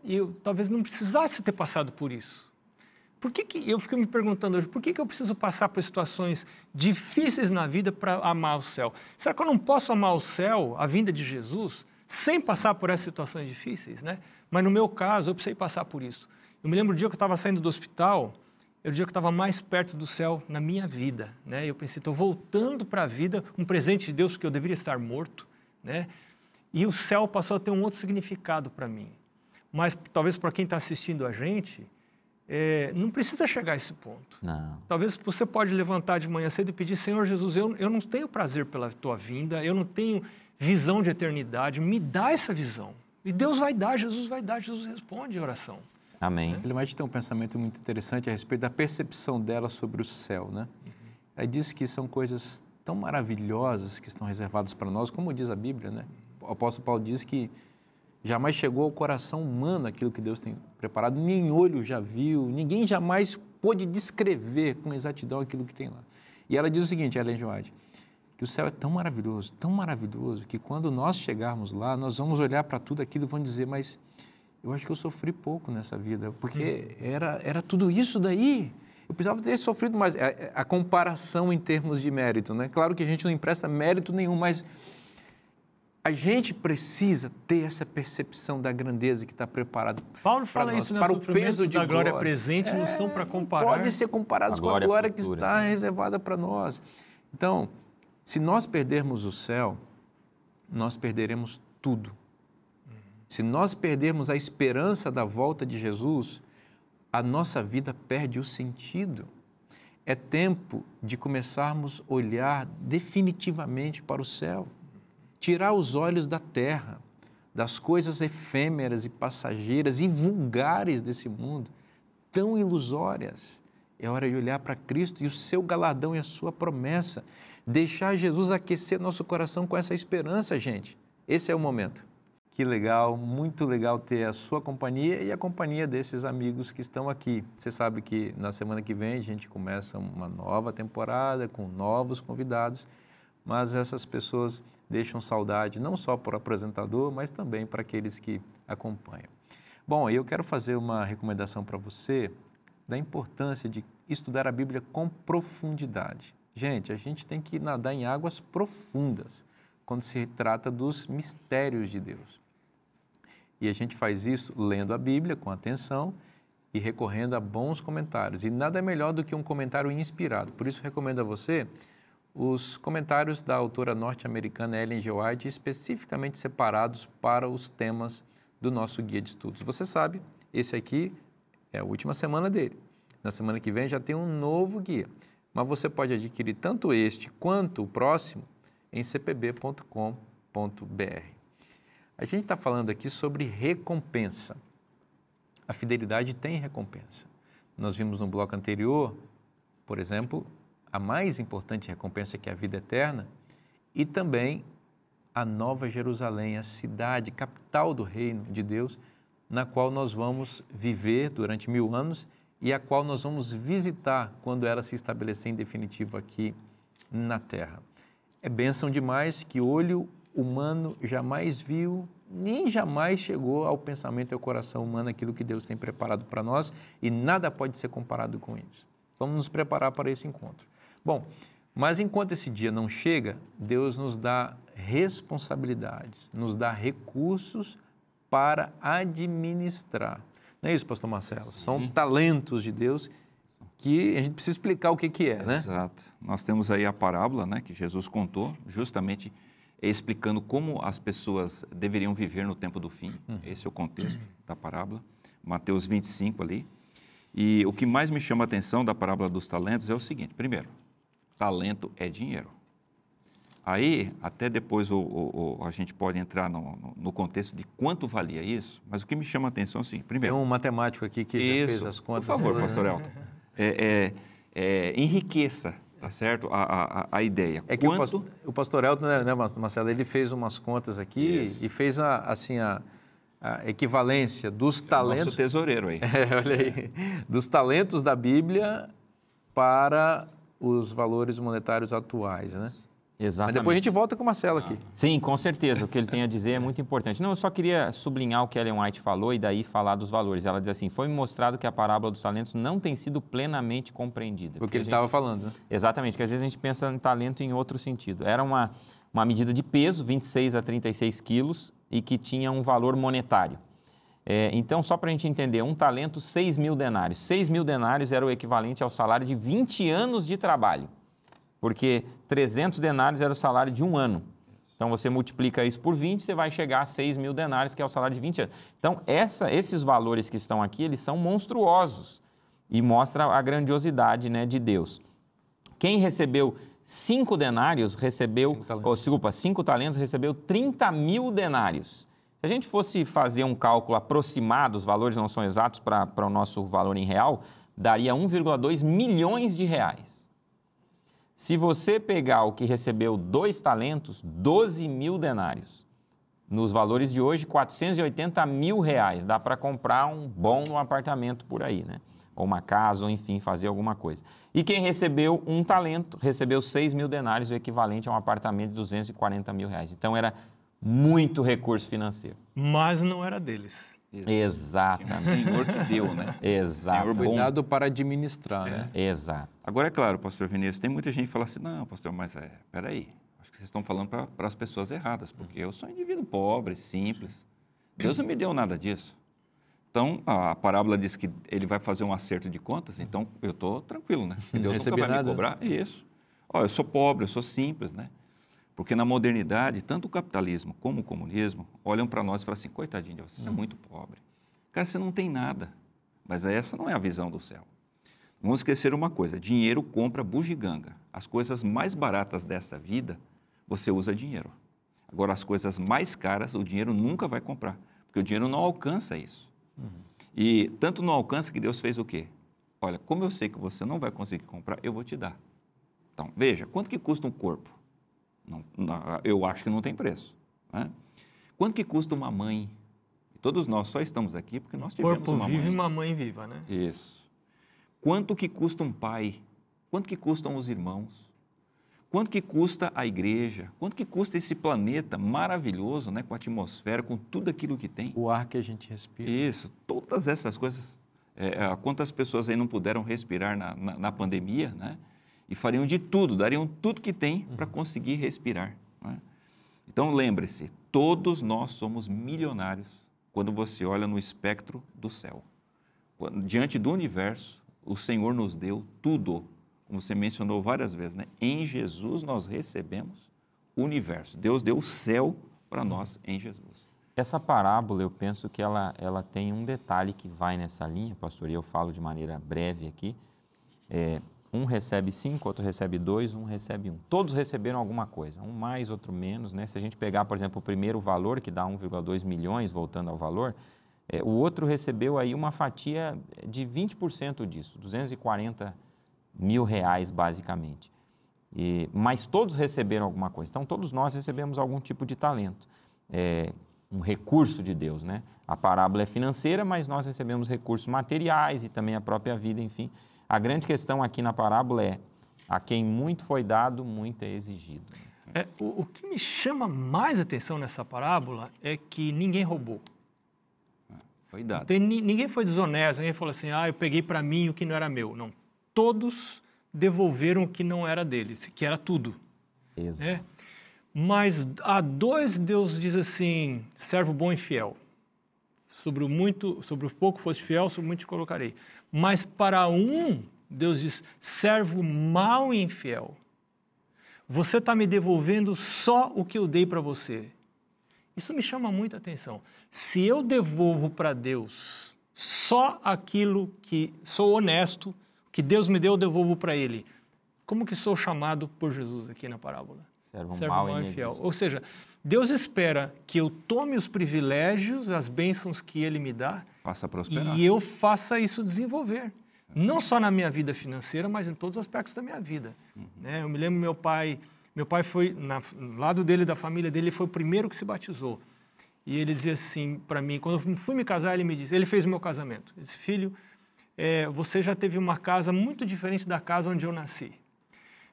E eu talvez não precisasse ter passado por isso. Por que, que eu fico me perguntando hoje, por que, que eu preciso passar por situações difíceis na vida para amar o céu? Será que eu não posso amar o céu, a vinda de Jesus, sem passar por essas situações difíceis, né? Mas no meu caso, eu precisei passar por isso. Eu me lembro o dia que eu estava saindo do hospital, era o dia que eu estava mais perto do céu na minha vida, né? Eu pensei, estou voltando para a vida, um presente de Deus porque eu deveria estar morto, né? E o céu passou a ter um outro significado para mim. Mas talvez para quem está assistindo a gente, é, não precisa chegar a esse ponto. Não. Talvez você pode levantar de manhã cedo e pedir, Senhor Jesus, eu, eu não tenho prazer pela tua vinda, eu não tenho visão de eternidade, me dá essa visão. E Deus vai dar, Jesus vai dar, Jesus responde a oração. Amém. Ele vai ter um pensamento muito interessante a respeito da percepção dela sobre o céu, né? Ela diz que são coisas tão maravilhosas que estão reservadas para nós, como diz a Bíblia, né? O apóstolo Paulo diz que jamais chegou ao coração humano aquilo que Deus tem preparado, nem olho já viu, ninguém jamais pôde descrever com exatidão aquilo que tem lá. E ela diz o seguinte, Ellen. White, que o céu é tão maravilhoso, tão maravilhoso, que quando nós chegarmos lá, nós vamos olhar para tudo aquilo e vamos dizer, mas eu acho que eu sofri pouco nessa vida, porque era, era tudo isso daí. Eu precisava ter sofrido mais. A, a comparação em termos de mérito, né? Claro que a gente não empresta mérito nenhum, mas a gente precisa ter essa percepção da grandeza que está preparado. Paulo fala nós, isso, né? para o peso de da glória glória. presente não são para comparar. Pode ser comparados A com a glória glória que futura, está né? reservada para nós. Então, se nós perdermos o céu, nós perderemos tudo. Se nós perdermos a esperança da volta de Jesus, a nossa vida perde o sentido. É tempo de começarmos a olhar definitivamente para o céu, tirar os olhos da terra, das coisas efêmeras e passageiras e vulgares desse mundo, tão ilusórias. É hora de olhar para Cristo e o seu galardão e a sua promessa. Deixar Jesus aquecer nosso coração com essa esperança, gente. Esse é o momento. Que legal, muito legal ter a sua companhia e a companhia desses amigos que estão aqui. Você sabe que na semana que vem a gente começa uma nova temporada com novos convidados, mas essas pessoas deixam saudade não só para o apresentador, mas também para aqueles que acompanham. Bom, eu quero fazer uma recomendação para você da importância de estudar a Bíblia com profundidade. Gente, a gente tem que nadar em águas profundas quando se trata dos mistérios de Deus. E a gente faz isso lendo a Bíblia com atenção e recorrendo a bons comentários. E nada é melhor do que um comentário inspirado. Por isso, recomendo a você os comentários da autora norte-americana Ellen G. White, especificamente separados para os temas do nosso guia de estudos. Você sabe, esse aqui é a última semana dele. Na semana que vem já tem um novo guia. Mas você pode adquirir tanto este quanto o próximo em cpb.com.br. A gente está falando aqui sobre recompensa. A fidelidade tem recompensa. Nós vimos no bloco anterior, por exemplo, a mais importante recompensa que é a vida eterna e também a Nova Jerusalém, a cidade, capital do reino de Deus, na qual nós vamos viver durante mil anos e a qual nós vamos visitar quando ela se estabelecer em definitivo aqui na terra. É bênção demais que olho humano jamais viu, nem jamais chegou ao pensamento e ao coração humano aquilo que Deus tem preparado para nós e nada pode ser comparado com isso. Vamos nos preparar para esse encontro. Bom, mas enquanto esse dia não chega, Deus nos dá responsabilidades, nos dá recursos para administrar. Não é isso, pastor Marcelo? São talentos de Deus que a gente precisa explicar o que, que é, né? Exato. Nós temos aí a parábola né, que Jesus contou, justamente explicando como as pessoas deveriam viver no tempo do fim. Esse é o contexto da parábola. Mateus 25 ali. E o que mais me chama a atenção da parábola dos talentos é o seguinte: primeiro, talento é dinheiro. Aí, até depois o, o- o- a gente pode entrar no, no- contexto de quanto valia isso, mas o que me chama a atenção é o seguinte: Tem primeiro, um matemático aqui que já fez as contas. por favor, né? pastor Elton. É, é, é, enriqueça, tá certo? A, a, a- ideia. É que o Quanto- pastor, o pastor Elton, né, né, Marcelo, ele fez umas contas aqui Isso. e fez a, assim, a, a equivalência dos talentos, Nosso tesoureiro aí. É, olha aí, dos talentos da Bíblia para os valores monetários atuais, né? Mas Exatamente. depois a gente volta com o Marcelo aqui. Sim, com certeza. O que ele tem a dizer é muito importante. Não, eu só queria sublinhar o que Ellen White falou e daí falar dos valores. Ela diz assim: foi mostrado que a parábola dos talentos não tem sido plenamente compreendida. O que ele estava falando, né? Exatamente, que às vezes a gente pensa em talento em outro sentido. Era uma, uma medida de peso, 26 a 36 quilos, e que tinha um valor monetário. É, então, só para a gente entender, um talento, 6 mil denários. 6 mil denários era o equivalente ao salário de 20 anos de trabalho, porque 300 denários era o salário de um ano. Então, você multiplica isso por 20, você vai chegar a 6 mil denários, que é o salário de 20 anos. Então, essa, esses valores que estão aqui, eles são monstruosos e mostra a grandiosidade né, de Deus. Quem recebeu cinco denários recebeu, cinco talentos. Oh, desculpa, cinco talentos recebeu 30 mil denários. Se a gente fosse fazer um cálculo aproximado, os valores não são exatos para o nosso valor em real, daria 1,2 milhões de reais. Se você pegar o que recebeu dois talentos, 12 mil denários. Nos valores de hoje, 480 mil reais. Dá para comprar um bom apartamento por aí, né? Ou uma casa, ou enfim, fazer alguma coisa. E quem recebeu um talento, recebeu 6 mil denários, o equivalente a um apartamento de 240 mil reais. Então era muito recurso financeiro. Mas não era deles. Exatamente. O Senhor que deu, né? Exato. Senhor Foi dado para administrar, é. né? Exato. Agora, é claro, pastor Vinícius, tem muita gente que fala assim, não, pastor, mas é, peraí, acho que vocês estão falando para as pessoas erradas, porque eu sou um indivíduo pobre, simples. Deus não me deu nada disso. Então, a parábola diz que ele vai fazer um acerto de contas, então eu estou tranquilo, né? Porque Deus nunca vai nada. me cobrar. Isso. Ó, eu sou pobre, eu sou simples, né? Porque na modernidade, tanto o capitalismo como o comunismo olham para nós e falam assim: coitadinho de você, você é muito pobre. Cara, você não tem nada. Mas essa não é a visão do céu. Vamos esquecer uma coisa: dinheiro compra bugiganga. As coisas mais baratas dessa vida, você usa dinheiro. Agora, as coisas mais caras, o dinheiro nunca vai comprar, porque o dinheiro não alcança isso. Uhum. E tanto não alcança que Deus fez o quê? Olha, como eu sei que você não vai conseguir comprar, eu vou te dar. Então, veja, quanto que custa um corpo? Não, não, eu acho que não tem preço. Né? Quanto que custa uma mãe? Todos nós só estamos aqui porque nós tivemos Corpo uma vive mãe. uma mãe viva, né? Isso. Quanto que custa um pai? Quanto que custam os irmãos? Quanto que custa a igreja? Quanto que custa esse planeta maravilhoso, né, com a atmosfera, com tudo aquilo que tem? O ar que a gente respira. Isso, todas essas coisas. É, é quantas pessoas aí não puderam respirar na, na, na pandemia, né? E fariam de tudo, dariam tudo que tem para uhum. conseguir respirar. É? Então lembre-se, todos nós somos milionários quando você olha no espectro do céu. Diante do universo, o Senhor nos deu tudo, como você mencionou várias vezes, né? Em Jesus nós recebemos o universo. Deus deu o céu para nós em Jesus. Essa parábola, eu penso que ela, ela tem um detalhe que vai nessa linha, pastor, e eu falo de maneira breve aqui. É, um recebe cinco, outro recebe dois, um recebe um. Todos receberam alguma coisa, um mais, outro menos. Né? Se a gente pegar, por exemplo, o primeiro valor, que dá 1,2 milhões, voltando ao valor, é, o outro recebeu aí uma fatia de 20% disso, 240 mil reais, basicamente. E, mas todos receberam alguma coisa. Então, todos nós recebemos algum tipo de talento, é, um recurso de Deus. Né? A parábola é financeira, mas nós recebemos recursos materiais e também a própria vida, enfim. A grande questão aqui na parábola é: a quem muito foi dado, muito é exigido. É, o, o, que me chama mais atenção nessa parábola é que ninguém roubou. Foi dado. Tem, ninguém foi desonesto, ninguém falou assim, ah, eu peguei para mim o que não era meu. Não. Todos devolveram o que não era deles, que era tudo. Exato. É? Mas a dois, Deus diz assim: servo bom e fiel. Sobre o muito, sobre o pouco foste fiel, sobre o muito te colocarei. Mas para um, Deus diz: servo mau e infiel. Você está me devolvendo só o que eu dei para você. Isso me chama muita atenção. Se eu devolvo para Deus só aquilo que sou honesto, que Deus me deu, eu devolvo para Ele. Como que sou chamado por Jesus aqui na parábola? Servo, Servo mau, e infiel. Ou seja, Deus espera que eu tome os privilégios, as bênçãos que Ele me dá Faça prosperar. E eu faça isso desenvolver. Não só na minha vida financeira, mas em todos os aspectos da minha vida. Uhum. Né? Eu me lembro meu pai, meu pai foi, na, no lado dele, da família dele, ele foi o primeiro que se batizou. E ele dizia assim para mim, quando eu fui me casar, ele me disse, ele fez o meu casamento. Ele disse, filho, é, você já teve uma casa muito diferente da casa onde eu nasci.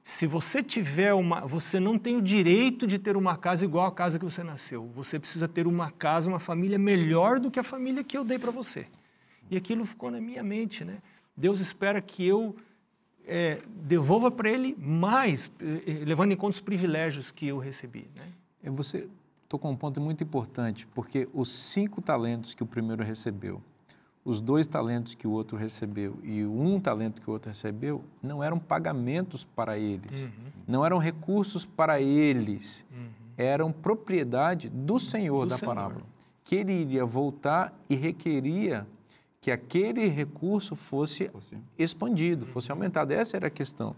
Se você tiver uma, você não tem o direito de ter uma casa igual à casa que você nasceu. Você precisa ter uma casa, uma família melhor do que a família que eu dei para você. E aquilo ficou na minha mente, né? Deus espera que eu é, devolva para ele mais, eh, levando em conta os privilégios que eu recebi. Né? É, você tocou um ponto muito importante, porque os cinco talentos que o primeiro recebeu, os dois talentos que o outro recebeu e um talento que o outro recebeu, não eram pagamentos para eles, uhum. não eram recursos para eles, uhum. eram propriedade do Senhor do da Senhor. parábola, que ele iria voltar e requeria que aquele recurso fosse expandido, fosse aumentado. Essa era a questão.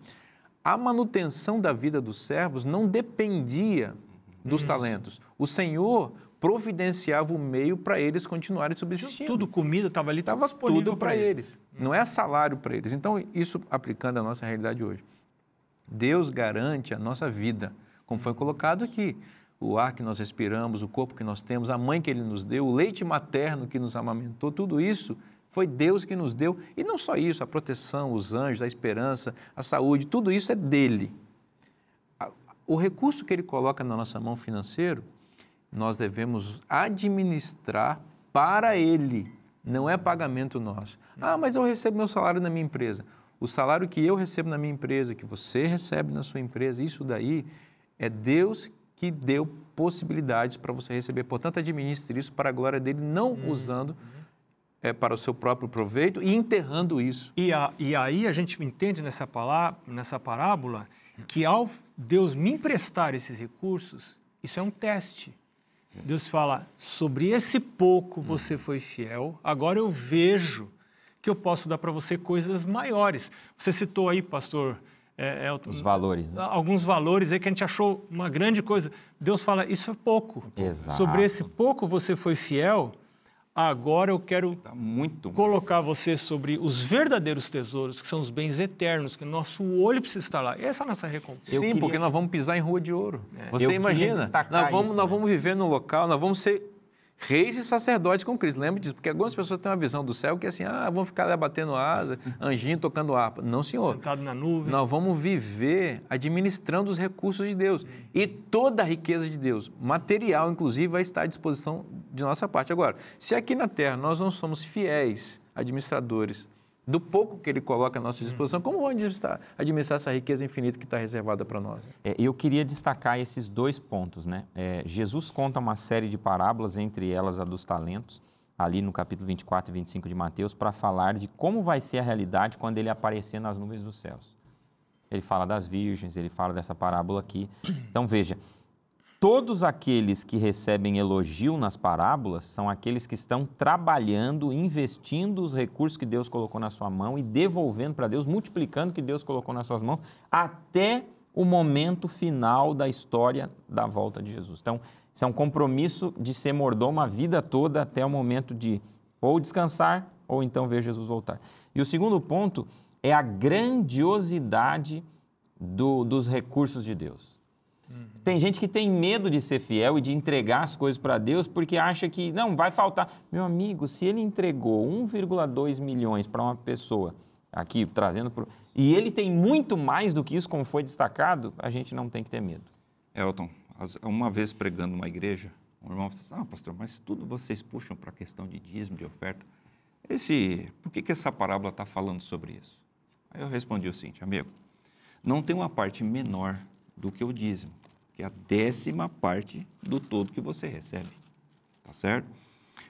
A manutenção da vida dos servos não dependia dos talentos. O Senhor providenciava o meio para eles continuarem subsistindo. Tudo, comida estava ali, estava tudo para eles. eles. Não é salário para eles. Então, isso aplicando a nossa realidade hoje. Deus garante a nossa vida, como foi colocado aqui. O ar que nós respiramos, o corpo que nós temos, a mãe que Ele nos deu, o leite materno que nos amamentou, tudo isso foi Deus que nos deu. E não só isso, a proteção, os anjos, a esperança, a saúde, tudo isso é dele. O recurso que Ele coloca na nossa mão financeiro, nós devemos administrar para Ele, não é pagamento nosso. Ah, mas eu recebo meu salário na minha empresa. O salário que eu recebo na minha empresa, que você recebe na sua empresa, isso daí é Deus que deu possibilidades para você receber. Portanto, administre isso para a glória dele, não uhum. usando é, para o seu próprio proveito e enterrando isso. E, a, e aí a gente entende nessa, palavra, nessa parábola que ao Deus me emprestar esses recursos, isso é um teste. Deus fala: sobre esse pouco você foi fiel, agora eu vejo que eu posso dar para você coisas maiores. Você citou aí, pastor é, Elton, os valores. Né? Alguns valores aí que a gente achou uma grande coisa. Deus fala: isso é pouco. Exato. Sobre esse pouco você foi fiel. Agora eu quero tá muito colocar você sobre os verdadeiros tesouros, que são os bens eternos, que o nosso olho precisa estar lá. Essa é a nossa recompensa. Sim, queria... porque nós vamos pisar em rua de ouro. É. Você eu imagina, nós vamos, isso, nós né? vamos viver no local, nós vamos ser reis e sacerdotes com Cristo. Lembra disso? Porque algumas pessoas têm uma visão do céu que é assim, ah, vão ficar lá batendo asa, anjinho tocando harpa. Não, senhor. Sentado na nuvem. Nós vamos viver administrando os recursos de Deus. E toda a riqueza de Deus, material inclusive, vai estar à disposição de nossa parte. Agora, se aqui na terra nós não somos fiéis administradores do pouco que ele coloca à nossa disposição, como vamos administrar, administrar essa riqueza infinita que está reservada para nós? É, eu queria destacar esses dois pontos. Né? É, Jesus conta uma série de parábolas, entre elas a dos talentos, ali no capítulo 24 e 25 de Mateus, para falar de como vai ser a realidade quando ele aparecer nas nuvens dos céus. Ele fala das virgens, ele fala dessa parábola aqui. Então veja, Todos aqueles que recebem elogio nas parábolas são aqueles que estão trabalhando, investindo os recursos que Deus colocou na sua mão e devolvendo para Deus, multiplicando o que Deus colocou nas suas mãos, até o momento final da história da volta de Jesus. Então, isso é um compromisso de ser mordomo a vida toda até o momento de ou descansar ou então ver Jesus voltar. E o segundo ponto é a grandiosidade do, dos recursos de Deus. Uhum. Tem gente que tem medo de ser fiel e de entregar as coisas para Deus porque acha que não vai faltar. Meu amigo, se ele entregou 1,2 milhões para uma pessoa aqui trazendo pro... e ele tem muito mais do que isso, como foi destacado, a gente não tem que ter medo. Elton, uma vez pregando numa igreja, um irmão falou assim: "Ah, pastor, mas tudo vocês puxam para a questão de dízimo, de oferta. Esse, por que que essa parábola está falando sobre isso?" Aí eu respondi o seguinte, amigo: não tem uma parte menor do que o dízimo que é a décima parte do todo que você recebe. Tá certo?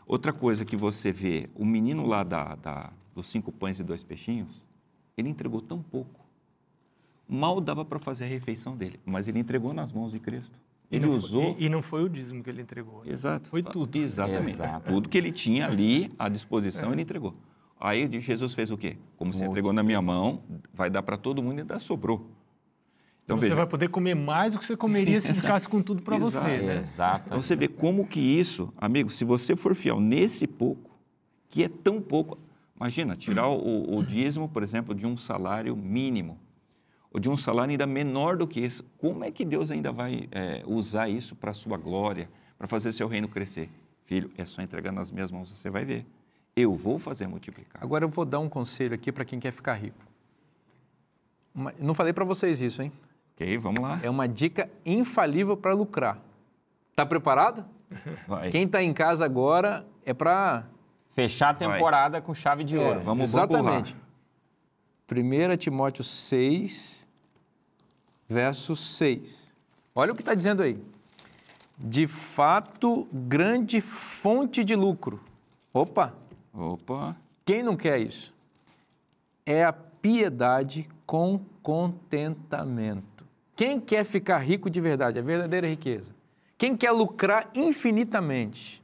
Outra coisa que você vê, o menino lá da, da, dos cinco pães e dois peixinhos, ele entregou tão pouco. Mal dava para fazer a refeição dele, mas ele entregou nas mãos de Cristo. Ele e usou. Foi, e, não foi o dízimo que ele entregou. Né? Exato. Foi tudo. Exatamente. Exato. Tudo que ele tinha ali à disposição, é. ele entregou. Aí Jesus fez o quê? Como você entregou na minha mão, vai dar para todo mundo e ainda sobrou. Então, você veja. vai poder comer mais do que você comeria se ficasse com tudo para você. Né? Exato. Então você vê como que isso, amigo, se você for fiel nesse pouco, que é tão pouco, imagina, tirar o, o dízimo, por exemplo, de um salário mínimo, ou de um salário ainda menor do que isso, como é que Deus ainda vai é, usar isso para a sua glória, para fazer seu reino crescer? Filho, é só entregar nas minhas mãos, você vai ver. Eu vou fazer multiplicar. Agora eu vou dar um conselho aqui para quem quer ficar rico. Não falei para vocês isso, hein? Ok, vamos lá. É uma dica infalível para lucrar. Tá preparado? Vai. Quem está em casa agora é para fechar a temporada Vai. com chave de ouro. É, vamos exatamente. 1 Timóteo 6, verso 6. Olha o que está dizendo aí. De fato, grande fonte de lucro. Opa! Opa! Quem não quer isso? É a piedade com contentamento. Quem quer ficar rico de verdade, a verdadeira riqueza? Quem quer lucrar infinitamente?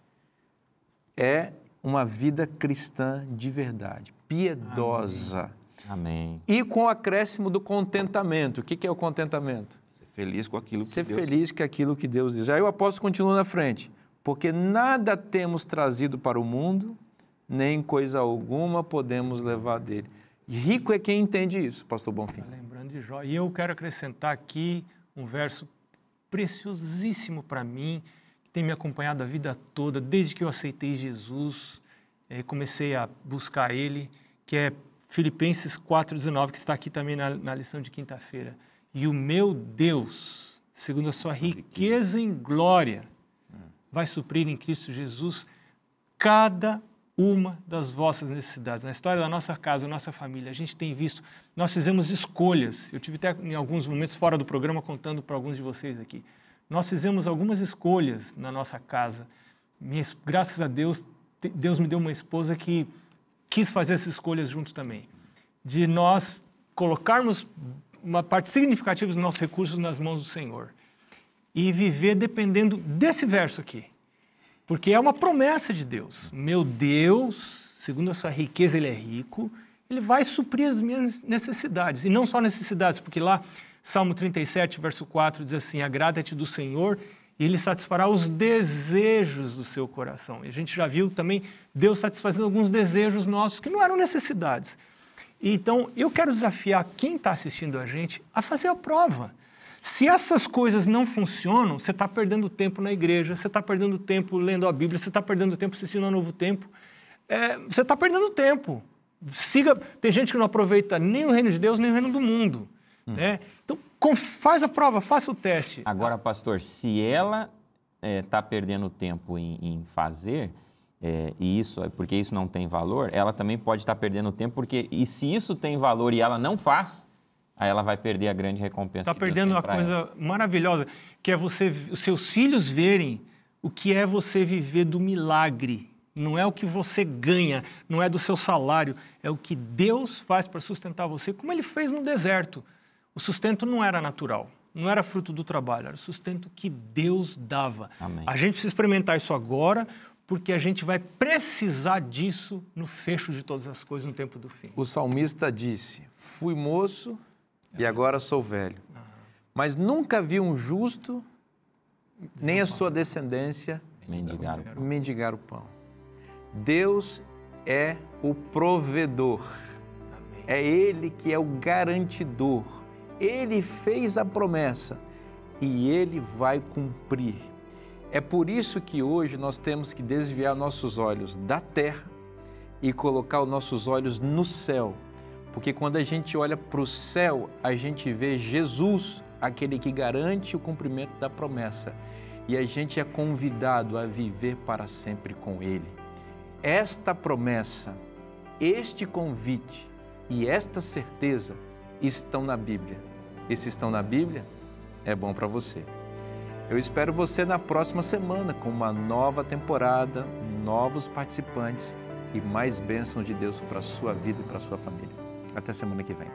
É uma vida cristã de verdade, piedosa. Amém. E com o acréscimo do contentamento. O que é o contentamento? Ser feliz com aquilo que Ser Deus... feliz com aquilo que Deus diz. Aí o apóstolo continua na frente. Porque nada temos trazido para o mundo, nem coisa alguma podemos levar dele. Rico é quem entende isso, pastor Bonfim. Tá lembrando de Jó. E eu quero acrescentar aqui um verso preciosíssimo para mim, que tem me acompanhado a vida toda, desde que eu aceitei Jesus, eh, comecei a buscar Ele, que é Filipenses 4,19, que está aqui também na, na lição de quinta-feira. E o meu Deus, segundo a sua riqueza em glória, vai suprir em Cristo Jesus cada uma das vossas necessidades. Na história da nossa casa, da nossa família, a gente tem visto, nós fizemos escolhas. Eu tive até em alguns momentos fora do programa contando para alguns de vocês aqui. Nós fizemos algumas escolhas na nossa casa. Minha, graças a Deus, Deus me deu uma esposa que quis fazer essas escolhas junto também. De nós colocarmos uma parte significativa dos nossos recursos nas mãos do Senhor e viver dependendo desse verso aqui. Porque é uma promessa de Deus. Meu Deus, segundo a sua riqueza, Ele é rico, Ele vai suprir as minhas necessidades. E não só necessidades, porque lá, Salmo 37, verso 4, diz assim: Agrada-te do Senhor e Ele satisfará os desejos do seu coração. E a gente já viu também Deus satisfazendo alguns desejos nossos que não eram necessidades. Então, eu quero desafiar quem está assistindo a gente a fazer a prova. Se essas coisas não funcionam, você está perdendo tempo na igreja, você está perdendo tempo lendo a Bíblia, você está perdendo tempo assistindo ao Novo Tempo. É, você está perdendo tempo. Siga. Tem gente que não aproveita nem o reino de Deus, nem o reino do mundo. Hum. Né? Então, com, faz a prova, faça o teste. Agora, pastor, se ela está é, perdendo tempo em, em fazer, é, e isso, porque isso não tem valor, ela também pode estar tá perdendo tempo, porque e se isso tem valor e ela não faz, aí ela vai perder a grande recompensa. Está perdendo uma coisa ela. maravilhosa, que é você, os seus filhos verem o que é você viver do milagre. Não é o que você ganha, não é do seu salário, é o que Deus faz para sustentar você, como Ele fez no deserto. O sustento não era natural, não era fruto do trabalho, era o sustento que Deus dava. Amém. A gente precisa experimentar isso agora, porque a gente vai precisar disso no fecho de todas as coisas no tempo do fim. O salmista disse: Fui moço e agora sou velho. Mas nunca vi um justo, nem a sua descendência, mendigar o pão. Mendigar o pão. Deus é o provedor. É Ele que é o garantidor. Ele fez a promessa e Ele vai cumprir. É por isso que hoje nós temos que desviar nossos olhos da terra e colocar os nossos olhos no céu porque quando a gente olha para o céu, a gente vê Jesus, aquele que garante o cumprimento da promessa. E a gente é convidado a viver para sempre com Ele. Esta promessa, este convite e esta certeza estão na Bíblia. E se estão na Bíblia, é bom para você. Eu espero você na próxima semana com uma nova temporada, novos participantes e mais bênçãos de Deus para a sua vida e para a sua família. Até semana que vem.